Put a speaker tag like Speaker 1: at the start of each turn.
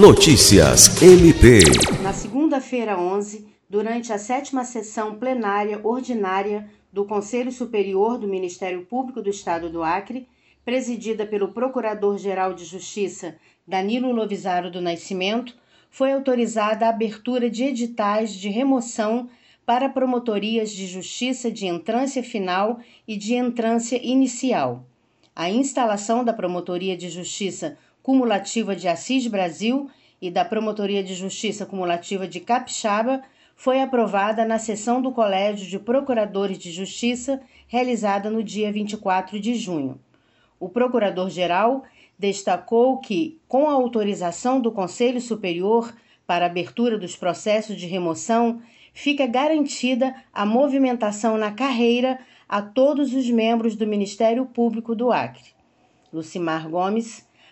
Speaker 1: Notícias MP.
Speaker 2: Na segunda-feira 11, durante a sétima sessão plenária ordinária do Conselho Superior do Ministério Público do Estado do Acre, presidida pelo Procurador-Geral de Justiça Danilo Lovisaro do Nascimento, foi autorizada a abertura de editais de remoção para promotorias de justiça de entrância final e de entrância inicial. A instalação da Promotoria de Justiça Cumulativa de Assis Brasil e da Promotoria de Justiça Cumulativa de Capixaba foi aprovada na sessão do Colégio de Procuradores de Justiça realizada no dia 24 de junho. O Procurador-Geral destacou que, com a autorização do Conselho Superior para abertura dos processos de remoção, fica garantida a movimentação na carreira a todos os membros do Ministério Público do Acre. Lucimar Gomes,